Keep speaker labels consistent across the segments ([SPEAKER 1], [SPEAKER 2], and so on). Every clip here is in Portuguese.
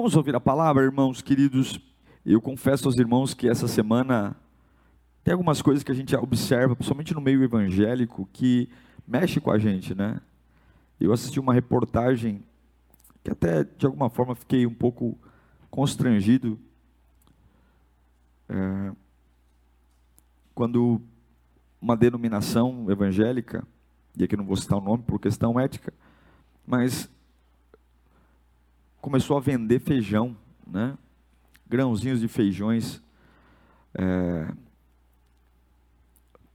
[SPEAKER 1] Vamos ouvir a palavra, irmãos queridos. Eu confesso aos irmãos que essa semana tem algumas coisas que a gente observa, principalmente no meio evangélico, que mexe com a gente, né? Eu assisti uma reportagem que até de alguma forma fiquei um pouco constrangido é, quando uma denominação evangélica, e aqui não vou citar o nome por questão ética, mas começou a vender feijão, né? grãozinhos de feijões é,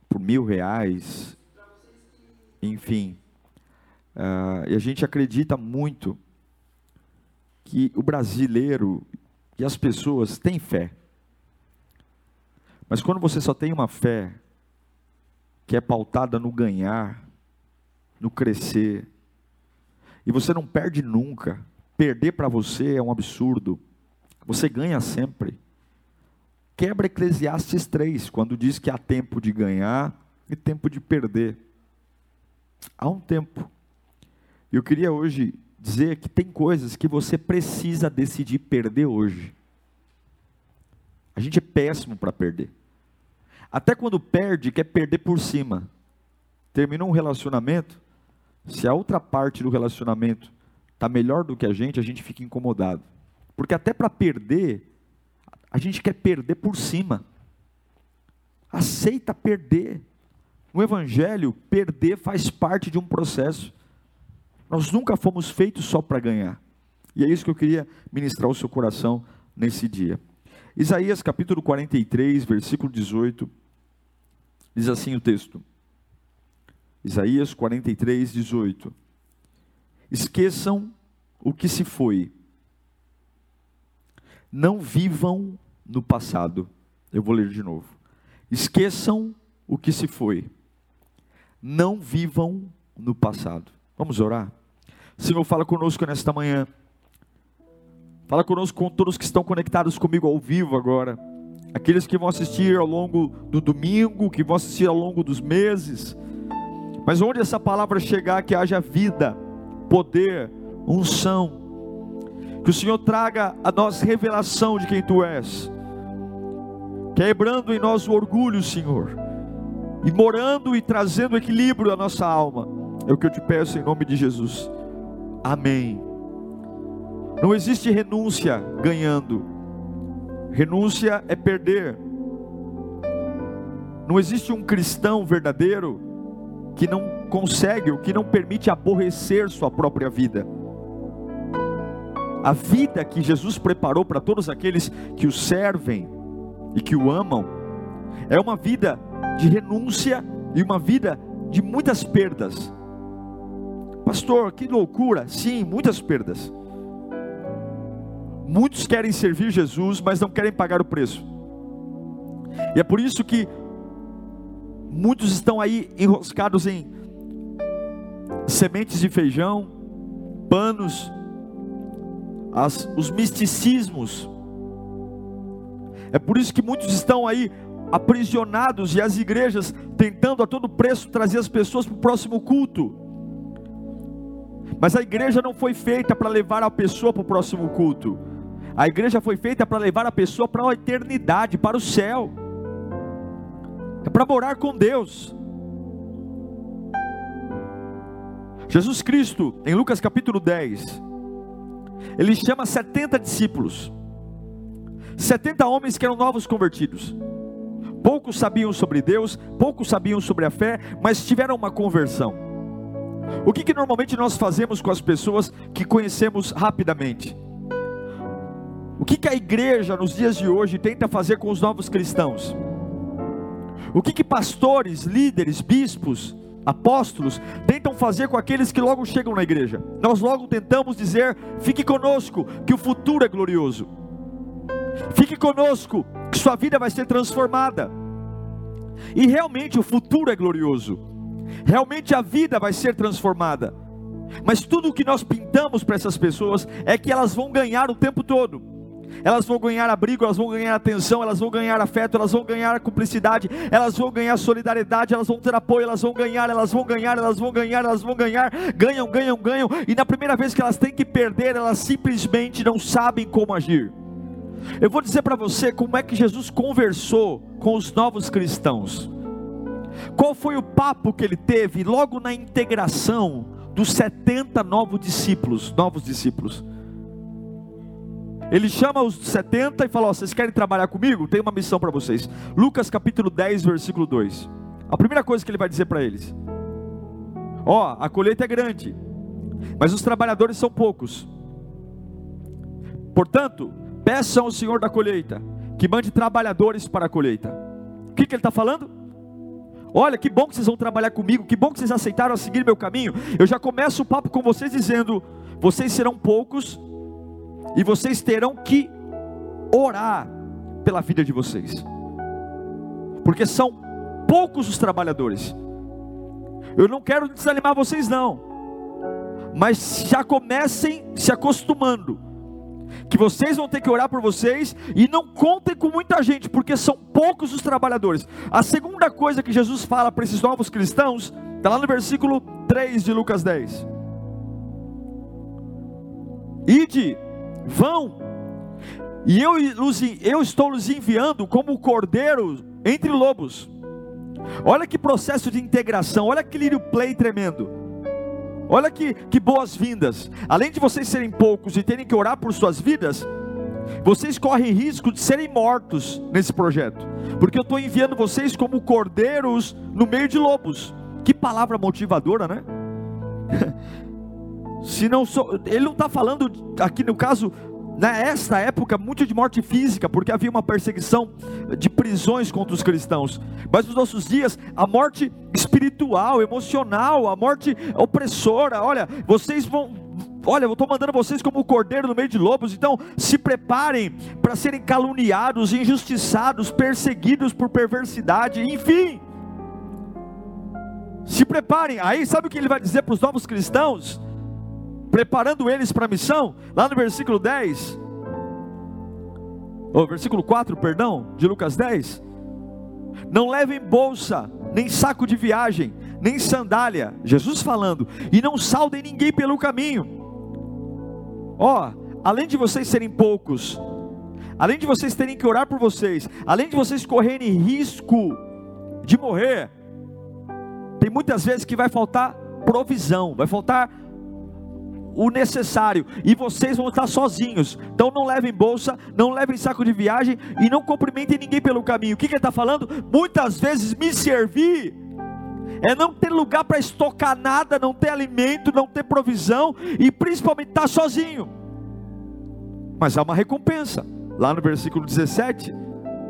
[SPEAKER 1] por mil reais, enfim. É, e a gente acredita muito que o brasileiro e as pessoas têm fé. Mas quando você só tem uma fé que é pautada no ganhar, no crescer, e você não perde nunca, Perder para você é um absurdo. Você ganha sempre. Quebra Eclesiastes 3, quando diz que há tempo de ganhar e tempo de perder. Há um tempo. Eu queria hoje dizer que tem coisas que você precisa decidir perder hoje. A gente é péssimo para perder. Até quando perde, quer perder por cima. Terminou um relacionamento, se a outra parte do relacionamento está melhor do que a gente, a gente fica incomodado. Porque até para perder, a gente quer perder por cima. Aceita perder. No Evangelho, perder faz parte de um processo. Nós nunca fomos feitos só para ganhar. E é isso que eu queria ministrar ao seu coração nesse dia. Isaías capítulo 43, versículo 18, diz assim o texto. Isaías 43, 18. Esqueçam o que se foi. Não vivam no passado. Eu vou ler de novo. Esqueçam o que se foi. Não vivam no passado. Vamos orar? Senhor, fala conosco nesta manhã. Fala conosco com todos que estão conectados comigo ao vivo agora. Aqueles que vão assistir ao longo do domingo, que vão assistir ao longo dos meses. Mas onde essa palavra chegar, que haja vida, poder, unção. Que o Senhor traga a nós revelação de quem Tu és, quebrando em nós o orgulho, Senhor, e morando e trazendo equilíbrio à nossa alma. É o que eu te peço em nome de Jesus. Amém. Não existe renúncia ganhando. Renúncia é perder. Não existe um cristão verdadeiro que não consegue, o que não permite aborrecer sua própria vida. A vida que Jesus preparou para todos aqueles que o servem e que o amam, é uma vida de renúncia e uma vida de muitas perdas. Pastor, que loucura! Sim, muitas perdas. Muitos querem servir Jesus, mas não querem pagar o preço. E é por isso que muitos estão aí enroscados em sementes de feijão, panos, as, os misticismos. É por isso que muitos estão aí aprisionados e as igrejas tentando a todo preço trazer as pessoas para o próximo culto. Mas a igreja não foi feita para levar a pessoa para o próximo culto. A igreja foi feita para levar a pessoa para a eternidade, para o céu. É para morar com Deus. Jesus Cristo, em Lucas capítulo 10, ele chama 70 discípulos, 70 homens que eram novos convertidos. Poucos sabiam sobre Deus, poucos sabiam sobre a fé, mas tiveram uma conversão. O que, que normalmente nós fazemos com as pessoas que conhecemos rapidamente? O que, que a igreja nos dias de hoje tenta fazer com os novos cristãos? O que, que pastores, líderes, bispos, apóstolos tentam fazer com aqueles que logo chegam na igreja. Nós logo tentamos dizer: fique conosco, que o futuro é glorioso. Fique conosco, que sua vida vai ser transformada. E realmente o futuro é glorioso. Realmente a vida vai ser transformada. Mas tudo o que nós pintamos para essas pessoas é que elas vão ganhar o tempo todo. Elas vão ganhar abrigo, elas vão ganhar atenção, elas vão ganhar afeto, elas vão ganhar cumplicidade, elas vão ganhar solidariedade, elas vão ter apoio, elas vão ganhar, elas vão ganhar, elas vão ganhar, elas vão ganhar, ganham, ganham, ganham, e na primeira vez que elas têm que perder, elas simplesmente não sabem como agir. Eu vou dizer para você como é que Jesus conversou com os novos cristãos. Qual foi o papo que ele teve logo na integração dos 70 novos discípulos, novos discípulos? Ele chama os 70 e fala: oh, vocês querem trabalhar comigo? Tem uma missão para vocês. Lucas capítulo 10, versículo 2. A primeira coisa que ele vai dizer para eles: Ó, oh, a colheita é grande, mas os trabalhadores são poucos. Portanto, peçam ao Senhor da colheita que mande trabalhadores para a colheita. O que, que ele está falando? Olha, que bom que vocês vão trabalhar comigo, que bom que vocês aceitaram a seguir meu caminho. Eu já começo o papo com vocês dizendo: vocês serão poucos, e vocês terão que orar pela vida de vocês, porque são poucos os trabalhadores. Eu não quero desanimar vocês, não, mas já comecem se acostumando que vocês vão ter que orar por vocês e não contem com muita gente, porque são poucos os trabalhadores. A segunda coisa que Jesus fala para esses novos cristãos, está lá no versículo 3 de Lucas 10. Ide, vão, e eu, eu estou os enviando como cordeiro entre lobos. Olha que processo de integração, olha que lírio play tremendo. Olha que, que boas-vindas. Além de vocês serem poucos e terem que orar por suas vidas, vocês correm risco de serem mortos nesse projeto, porque eu estou enviando vocês como cordeiros no meio de lobos. Que palavra motivadora, né? Se não sou, ele não está falando aqui no caso nesta época muito de morte física, porque havia uma perseguição de prisões contra os cristãos. Mas nos nossos dias, a morte espiritual, emocional, a morte opressora. Olha, vocês vão Olha, eu estou mandando vocês como cordeiro no meio de lobos, então se preparem para serem caluniados, injustiçados, perseguidos por perversidade, enfim. Se preparem. Aí sabe o que ele vai dizer para os novos cristãos? Preparando eles para a missão, lá no versículo 10, ou versículo 4, perdão, de Lucas 10. Não levem bolsa, nem saco de viagem, nem sandália, Jesus falando, e não saudem ninguém pelo caminho. Ó, oh, além de vocês serem poucos, além de vocês terem que orar por vocês, além de vocês correrem risco de morrer, tem muitas vezes que vai faltar provisão, vai faltar o necessário e vocês vão estar sozinhos. Então não levem bolsa, não levem saco de viagem e não cumprimentem ninguém pelo caminho. O que, que ele está falando? Muitas vezes me servir é não ter lugar para estocar nada, não ter alimento, não ter provisão e principalmente estar sozinho. Mas há uma recompensa. Lá no versículo 17,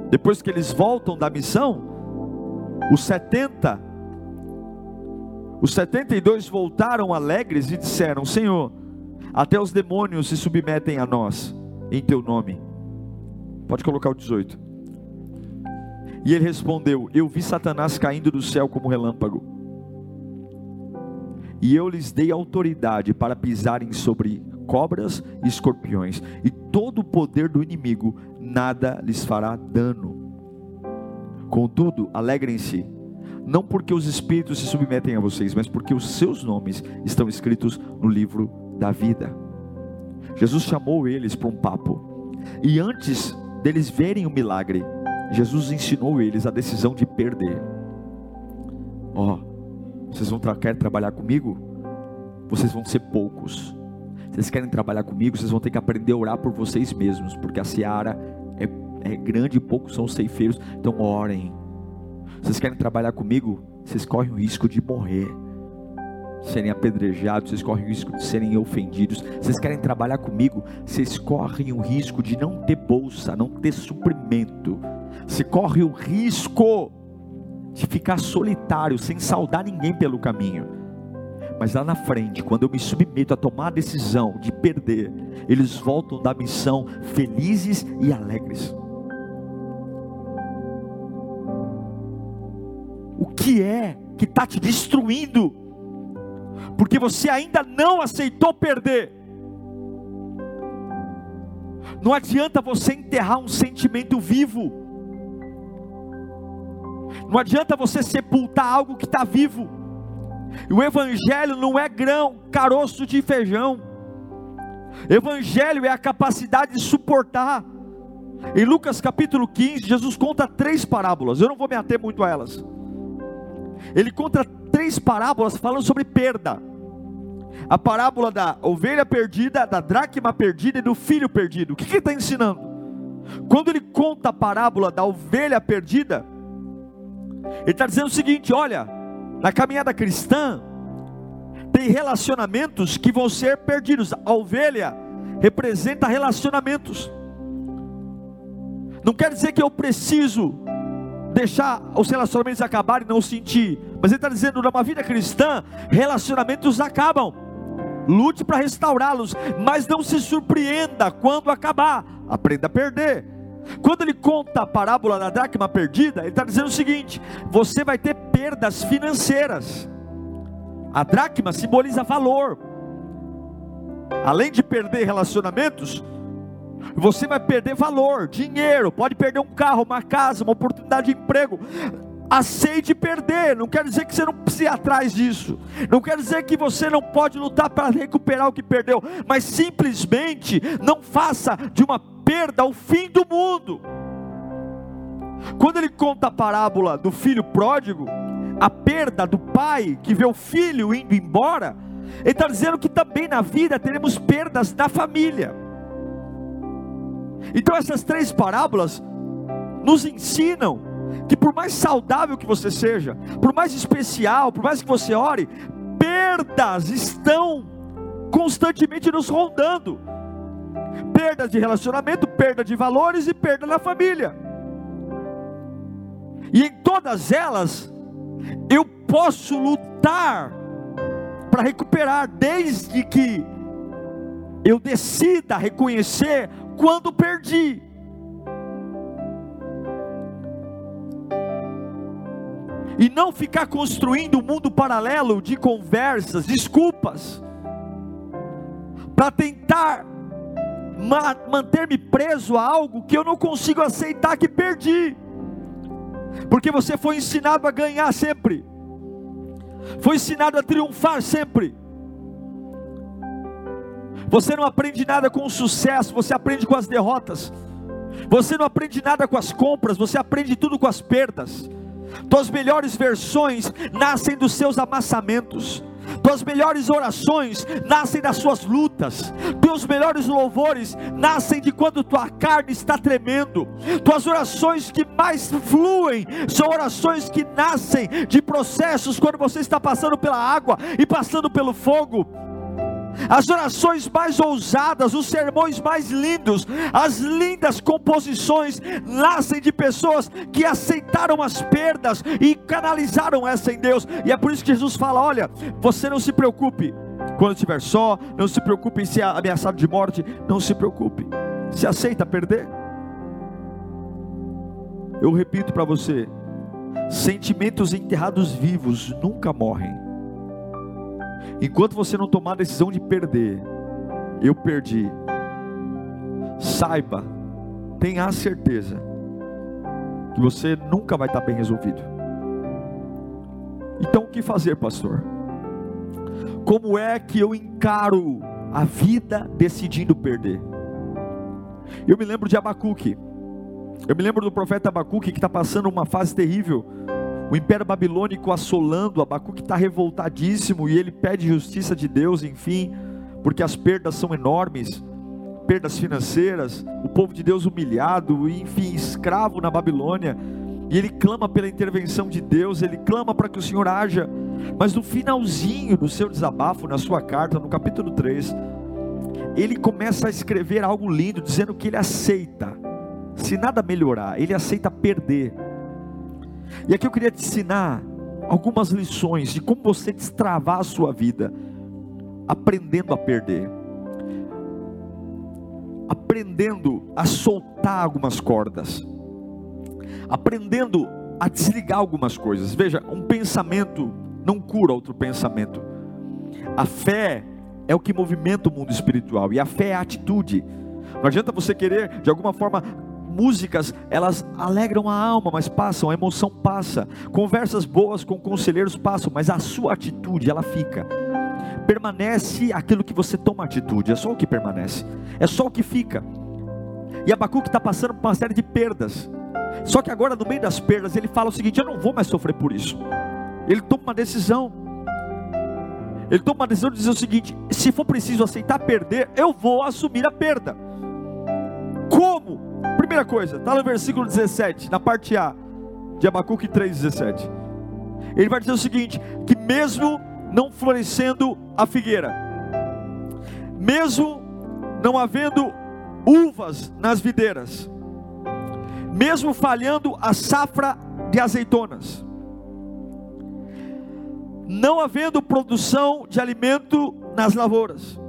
[SPEAKER 1] depois que eles voltam da missão, os 70 os 72 voltaram alegres e disseram: Senhor, até os demônios se submetem a nós, em teu nome. Pode colocar o 18. E ele respondeu: Eu vi Satanás caindo do céu como relâmpago. E eu lhes dei autoridade para pisarem sobre cobras e escorpiões, e todo o poder do inimigo nada lhes fará dano. Contudo, alegrem-se não porque os espíritos se submetem a vocês, mas porque os seus nomes estão escritos no livro da vida. Jesus chamou eles para um papo, e antes deles verem o milagre, Jesus ensinou eles a decisão de perder. Ó, oh, vocês vão tra querer trabalhar comigo? Vocês vão ser poucos. Vocês querem trabalhar comigo? Vocês vão ter que aprender a orar por vocês mesmos, porque a seara é, é grande e poucos são os ceifeiros. Então orem vocês querem trabalhar comigo? Vocês correm o risco de morrer, serem apedrejados, vocês correm o risco de serem ofendidos. Vocês querem trabalhar comigo? Vocês correm o risco de não ter bolsa, não ter suprimento. Você corre o risco de ficar solitário, sem saudar ninguém pelo caminho. Mas lá na frente, quando eu me submeto a tomar a decisão de perder, eles voltam da missão felizes e alegres. Que é que está te destruindo? Porque você ainda não aceitou perder. Não adianta você enterrar um sentimento vivo. Não adianta você sepultar algo que está vivo. O Evangelho não é grão, caroço de feijão. Evangelho é a capacidade de suportar. Em Lucas capítulo 15, Jesus conta três parábolas. Eu não vou me ater muito a elas. Ele conta três parábolas falando sobre perda. A parábola da ovelha perdida, da dracma perdida e do filho perdido. O que, que ele está ensinando? Quando ele conta a parábola da ovelha perdida, ele está dizendo o seguinte: olha, na caminhada cristã, tem relacionamentos que vão ser perdidos. A ovelha representa relacionamentos. Não quer dizer que eu preciso deixar os relacionamentos acabarem e não sentir. Mas ele está dizendo, numa vida cristã, relacionamentos acabam. Lute para restaurá-los, mas não se surpreenda quando acabar. Aprenda a perder. Quando ele conta a parábola da dracma perdida, ele está dizendo o seguinte: você vai ter perdas financeiras. A dracma simboliza valor. Além de perder relacionamentos, você vai perder valor, dinheiro, pode perder um carro, uma casa, uma oportunidade de emprego. Aceite perder, não quer dizer que você não precisa ir atrás disso, não quer dizer que você não pode lutar para recuperar o que perdeu, mas simplesmente não faça de uma perda o fim do mundo. Quando ele conta a parábola do filho pródigo, a perda do pai que vê o filho indo embora, ele está dizendo que também na vida teremos perdas da família. Então essas três parábolas nos ensinam que por mais saudável que você seja, por mais especial, por mais que você ore, perdas estão constantemente nos rondando. Perda de relacionamento, perda de valores e perda na família. E em todas elas, eu posso lutar para recuperar, desde que eu decida reconhecer quando perdi. E não ficar construindo um mundo paralelo de conversas, desculpas, para tentar ma manter-me preso a algo que eu não consigo aceitar que perdi, porque você foi ensinado a ganhar sempre, foi ensinado a triunfar sempre. Você não aprende nada com o sucesso, você aprende com as derrotas. Você não aprende nada com as compras, você aprende tudo com as perdas. Tuas melhores versões nascem dos seus amassamentos. Tuas melhores orações nascem das suas lutas. Teus melhores louvores nascem de quando tua carne está tremendo. Tuas orações que mais fluem são orações que nascem de processos quando você está passando pela água e passando pelo fogo as orações mais ousadas, os sermões mais lindos, as lindas composições nascem de pessoas que aceitaram as perdas e canalizaram essa em Deus. E é por isso que Jesus fala: olha, você não se preocupe quando estiver só, não se preocupe em ser ameaçado de morte, não se preocupe. Se aceita perder? Eu repito para você: sentimentos enterrados vivos nunca morrem. Enquanto você não tomar a decisão de perder, eu perdi. Saiba, tenha a certeza que você nunca vai estar bem resolvido. Então o que fazer, pastor? Como é que eu encaro a vida decidindo perder? Eu me lembro de Abacuque. Eu me lembro do profeta Abacuque que está passando uma fase terrível o império babilônico assolando, Abacuque está revoltadíssimo e ele pede justiça de Deus, enfim, porque as perdas são enormes perdas financeiras, o povo de Deus humilhado, enfim, escravo na Babilônia. E ele clama pela intervenção de Deus, ele clama para que o Senhor haja. Mas no finalzinho do seu desabafo, na sua carta, no capítulo 3, ele começa a escrever algo lindo, dizendo que ele aceita, se nada melhorar, ele aceita perder. E aqui eu queria te ensinar algumas lições de como você destravar a sua vida, aprendendo a perder, aprendendo a soltar algumas cordas, aprendendo a desligar algumas coisas. Veja, um pensamento não cura outro pensamento. A fé é o que movimenta o mundo espiritual, e a fé é a atitude. Não adianta você querer, de alguma forma, músicas, elas alegram a alma, mas passam, a emoção passa. Conversas boas com conselheiros passam, mas a sua atitude, ela fica. Permanece aquilo que você toma atitude, é só o que permanece, é só o que fica. E Abacuque está passando por uma série de perdas. Só que agora, no meio das perdas, ele fala o seguinte: Eu não vou mais sofrer por isso. Ele toma uma decisão. Ele toma uma decisão de dizer o seguinte: se for preciso aceitar perder, eu vou assumir a perda. Como? Primeira coisa, está no versículo 17, na parte A de Abacuque 3,17. Ele vai dizer o seguinte: que mesmo não florescendo a figueira, mesmo não havendo uvas nas videiras, mesmo falhando a safra de azeitonas, não havendo produção de alimento nas lavouras.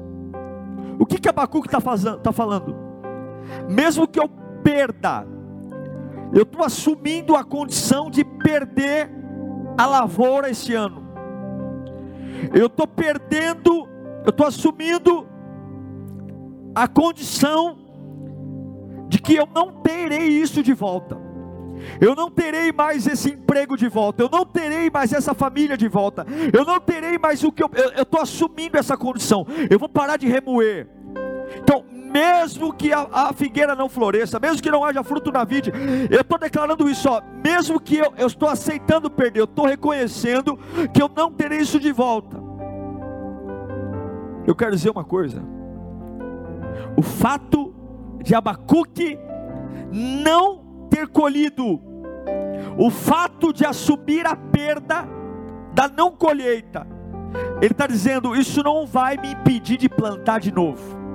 [SPEAKER 1] O que que Abacuque está tá falando? Mesmo que eu perda, eu estou assumindo a condição de perder a lavoura esse ano. Eu estou perdendo, eu estou assumindo a condição de que eu não terei isso de volta. Eu não terei mais esse emprego de volta. Eu não terei mais essa família de volta. Eu não terei mais o que eu. Eu estou assumindo essa condição. Eu vou parar de remoer. Então, mesmo que a, a, figueira não floresça, mesmo que não haja fruto na vide, eu estou declarando isso, ó, mesmo que eu, eu estou aceitando perder, eu estou reconhecendo que eu não terei isso de volta. Eu quero dizer uma coisa: o fato de Abacuque não ter colhido, o fato de assumir a perda da não colheita, ele está dizendo: Isso não vai me impedir de plantar de novo,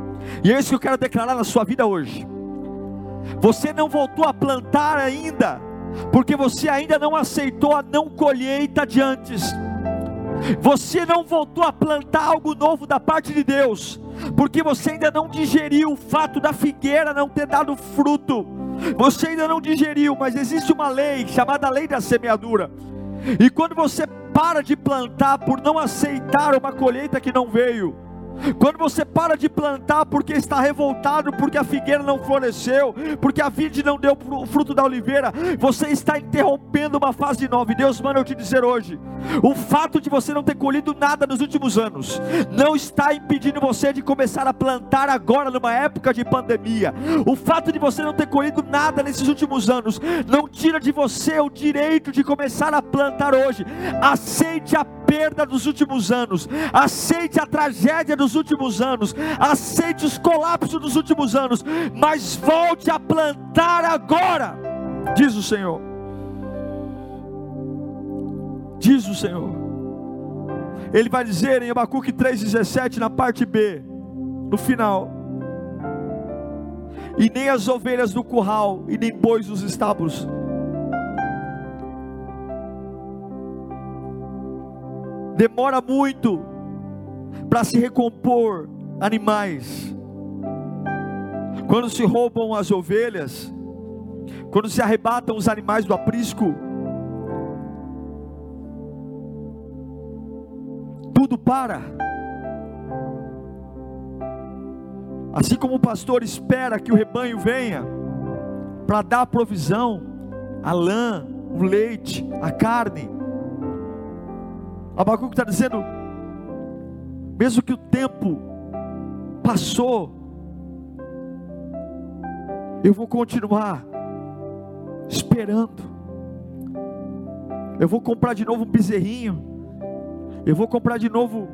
[SPEAKER 1] e é isso que eu quero declarar na sua vida hoje. Você não voltou a plantar ainda, porque você ainda não aceitou a não colheita de antes. Você não voltou a plantar algo novo da parte de Deus, porque você ainda não digeriu o fato da figueira não ter dado fruto. Você ainda não digeriu, mas existe uma lei chamada lei da semeadura. E quando você para de plantar por não aceitar uma colheita que não veio, quando você para de plantar porque está revoltado, porque a figueira não floresceu, porque a vide não deu o fruto da oliveira, você está interrompendo uma fase nova. E Deus manda eu te dizer hoje: o fato de você não ter colhido nada nos últimos anos, não está impedindo você de começar a plantar agora, numa época de pandemia. O fato de você não ter colhido nada nesses últimos anos, não tira de você o direito de começar a plantar hoje. Aceite a perda dos últimos anos, aceite a tragédia dos últimos anos, aceite os colapsos dos últimos anos, mas volte a plantar agora, diz o Senhor. Diz o Senhor. Ele vai dizer em Abacuque 3,17, na parte B, no final: E nem as ovelhas do curral, e nem bois dos estábulos demora muito para se recompor animais. Quando se roubam as ovelhas, quando se arrebatam os animais do aprisco, tudo para. Assim como o pastor espera que o rebanho venha para dar a provisão, a lã, o leite, a carne, Abacuque está dizendo: mesmo que o tempo passou, eu vou continuar esperando. Eu vou comprar de novo um bezerrinho. Eu vou comprar de novo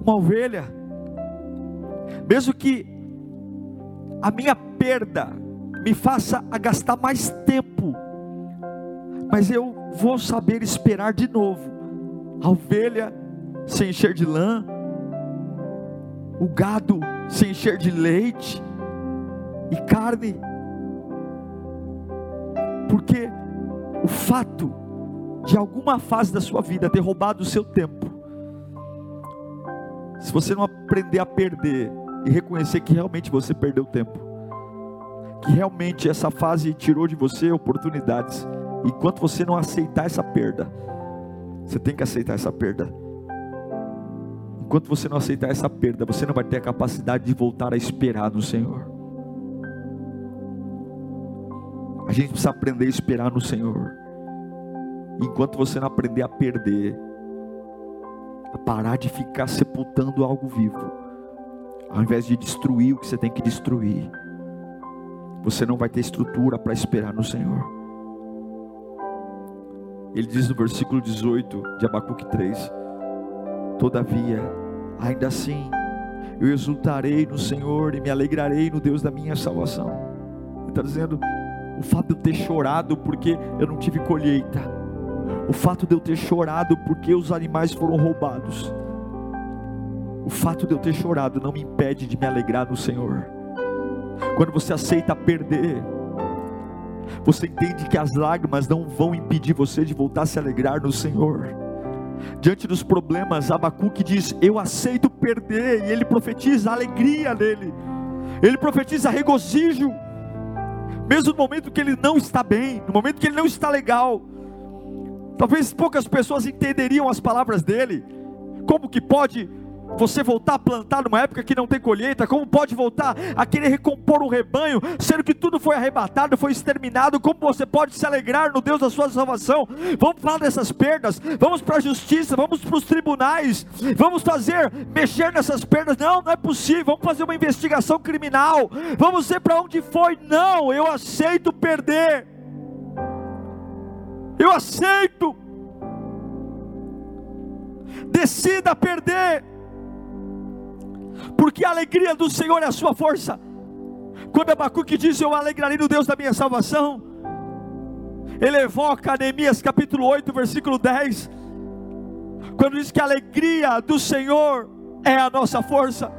[SPEAKER 1] uma ovelha. Mesmo que a minha perda me faça a gastar mais tempo, mas eu vou saber esperar de novo a ovelha se encher de lã, o gado se encher de leite e carne, porque o fato de alguma fase da sua vida ter roubado o seu tempo, se você não aprender a perder e reconhecer que realmente você perdeu tempo, que realmente essa fase tirou de você oportunidades, enquanto você não aceitar essa perda, você tem que aceitar essa perda. Enquanto você não aceitar essa perda, você não vai ter a capacidade de voltar a esperar no Senhor. A gente precisa aprender a esperar no Senhor. Enquanto você não aprender a perder, a parar de ficar sepultando algo vivo, ao invés de destruir o que você tem que destruir, você não vai ter estrutura para esperar no Senhor. Ele diz no versículo 18 de Abacuque 3: Todavia, ainda assim, eu exultarei no Senhor e me alegrarei no Deus da minha salvação. Ele está dizendo: o fato de eu ter chorado porque eu não tive colheita, o fato de eu ter chorado porque os animais foram roubados, o fato de eu ter chorado não me impede de me alegrar no Senhor. Quando você aceita perder, você entende que as lágrimas não vão impedir você de voltar a se alegrar no Senhor. Diante dos problemas, Abacuque diz: Eu aceito perder, e ele profetiza alegria nele, ele profetiza regozijo, mesmo no momento que ele não está bem, no momento que ele não está legal. Talvez poucas pessoas entenderiam as palavras dele. Como que pode você voltar a plantar numa época que não tem colheita? Como pode voltar a querer recompor um rebanho, sendo que tudo foi arrebatado, foi exterminado? Como você pode se alegrar no Deus da sua salvação? Vamos falar dessas perdas, vamos para a justiça, vamos para os tribunais, vamos fazer, mexer nessas perdas. Não, não é possível, vamos fazer uma investigação criminal, vamos ver para onde foi. Não, eu aceito perder. Eu aceito. Decida perder porque a alegria do Senhor é a sua força. Quando Abacuque diz: Eu alegrarei no Deus da minha salvação, ele evoca Neemias capítulo 8, versículo 10, quando diz que a alegria do Senhor é a nossa força.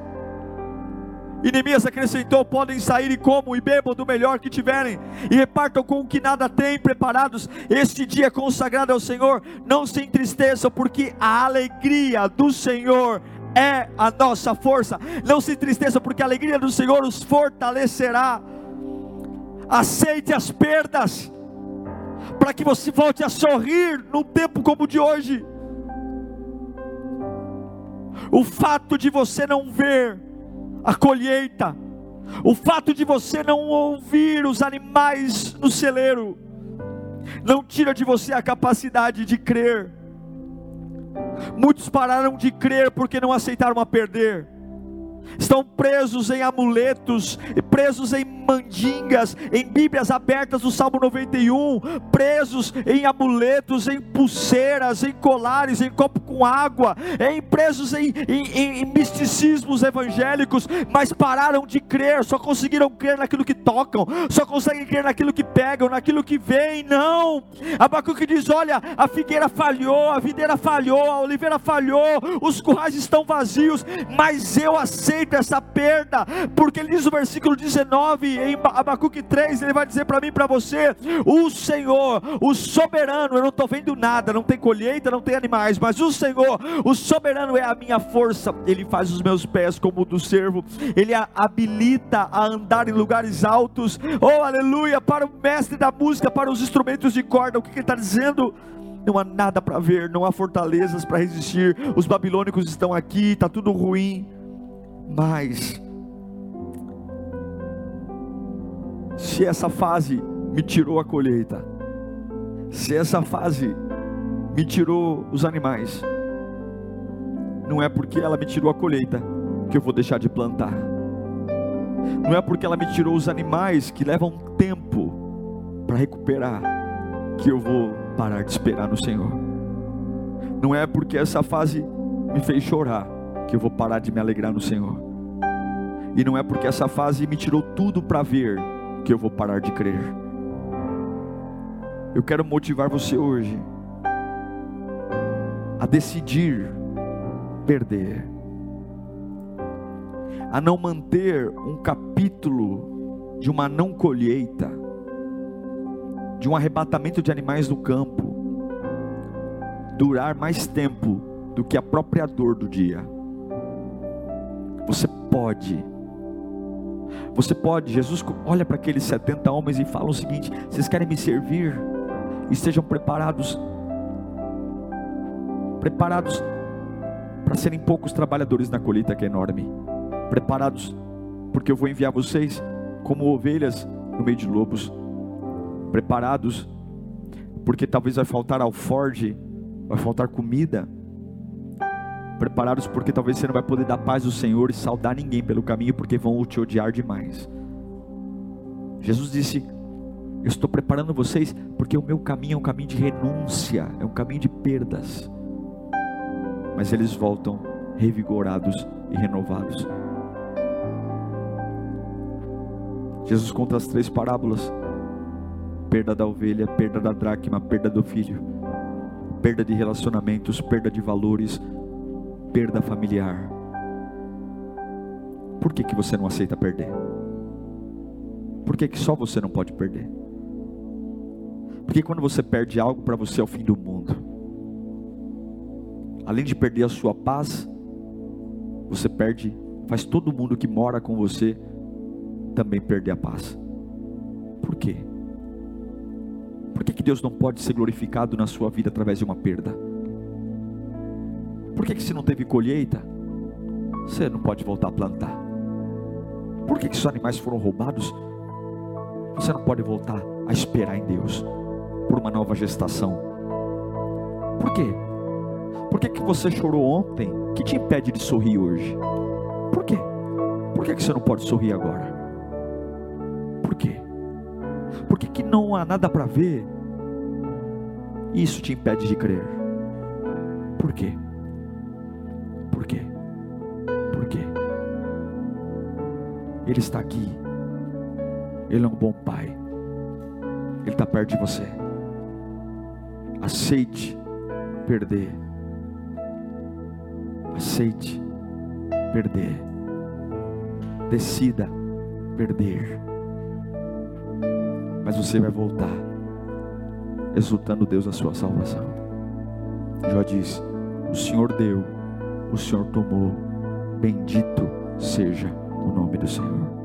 [SPEAKER 1] E Neemias acrescentou: podem sair e comam e bebam do melhor que tiverem, e repartam com o que nada têm preparados. Este dia consagrado ao Senhor, não se entristeçam, porque a alegria do Senhor é a nossa força. Não se entristeça, porque a alegria do Senhor os fortalecerá. Aceite as perdas, para que você volte a sorrir num tempo como o de hoje. O fato de você não ver a colheita, o fato de você não ouvir os animais no celeiro, não tira de você a capacidade de crer Muitos pararam de crer porque não aceitaram a perder estão presos em amuletos, presos em mandingas, em Bíblias abertas do Salmo 91, presos em amuletos, em pulseiras, em colares, em copo com água, em presos em, em, em misticismos evangélicos, mas pararam de crer, só conseguiram crer naquilo que tocam, só conseguem crer naquilo que pegam, naquilo que vem. Não, Abacuque diz: olha, a figueira falhou, a videira falhou, a oliveira falhou, os currais estão vazios, mas eu aceito aceito essa perda, porque ele diz no versículo 19, em Abacuque 3, ele vai dizer para mim e para você: o Senhor, o soberano, eu não estou vendo nada, não tem colheita, não tem animais, mas o Senhor, o soberano é a minha força, ele faz os meus pés como o do servo, ele habilita a andar em lugares altos, oh aleluia, para o mestre da música, para os instrumentos de corda, o que, que ele está dizendo? não há nada para ver, não há fortalezas para resistir. Os babilônicos estão aqui, está tudo ruim. Mas, se essa fase me tirou a colheita, se essa fase me tirou os animais, não é porque ela me tirou a colheita que eu vou deixar de plantar. Não é porque ela me tirou os animais que levam tempo para recuperar que eu vou parar de esperar no Senhor. Não é porque essa fase me fez chorar que eu vou parar de me alegrar no Senhor. E não é porque essa fase me tirou tudo para ver que eu vou parar de crer. Eu quero motivar você hoje a decidir perder, a não manter um capítulo de uma não colheita, de um arrebatamento de animais no campo, durar mais tempo do que a própria dor do dia. Você pode. Você pode. Jesus olha para aqueles 70 homens e fala o seguinte: vocês querem me servir? Estejam preparados. Preparados para serem poucos trabalhadores na colheita que é enorme. Preparados, porque eu vou enviar vocês como ovelhas no meio de lobos. Preparados, porque talvez vai faltar alforge, vai faltar comida preparados porque talvez você não vai poder dar paz ao Senhor e saudar ninguém pelo caminho porque vão te odiar demais. Jesus disse: Eu estou preparando vocês porque o meu caminho é um caminho de renúncia, é um caminho de perdas. Mas eles voltam revigorados e renovados. Jesus conta as três parábolas: perda da ovelha, perda da dracma, perda do filho, perda de relacionamentos, perda de valores, perda familiar. Por que, que você não aceita perder? Por que, que só você não pode perder? Porque quando você perde algo, para você é o fim do mundo. Além de perder a sua paz, você perde, faz todo mundo que mora com você também perder a paz. Por quê? Por que, que Deus não pode ser glorificado na sua vida através de uma perda? Por que, que se não teve colheita, você não pode voltar a plantar? Por que, que se os animais foram roubados, você não pode voltar a esperar em Deus por uma nova gestação? Por quê? Por que, que você chorou ontem que te impede de sorrir hoje? Por quê? Por que, que você não pode sorrir agora? Por quê? Por que, que não há nada para ver? Isso te impede de crer? Por quê? Por quê? Por quê? Ele está aqui. Ele é um bom pai. Ele está perto de você. Aceite perder. Aceite perder. Decida perder. Mas você vai voltar, exultando Deus na sua salvação. Jó diz: O Senhor deu o Senhor tomou. Bendito seja o nome do Senhor.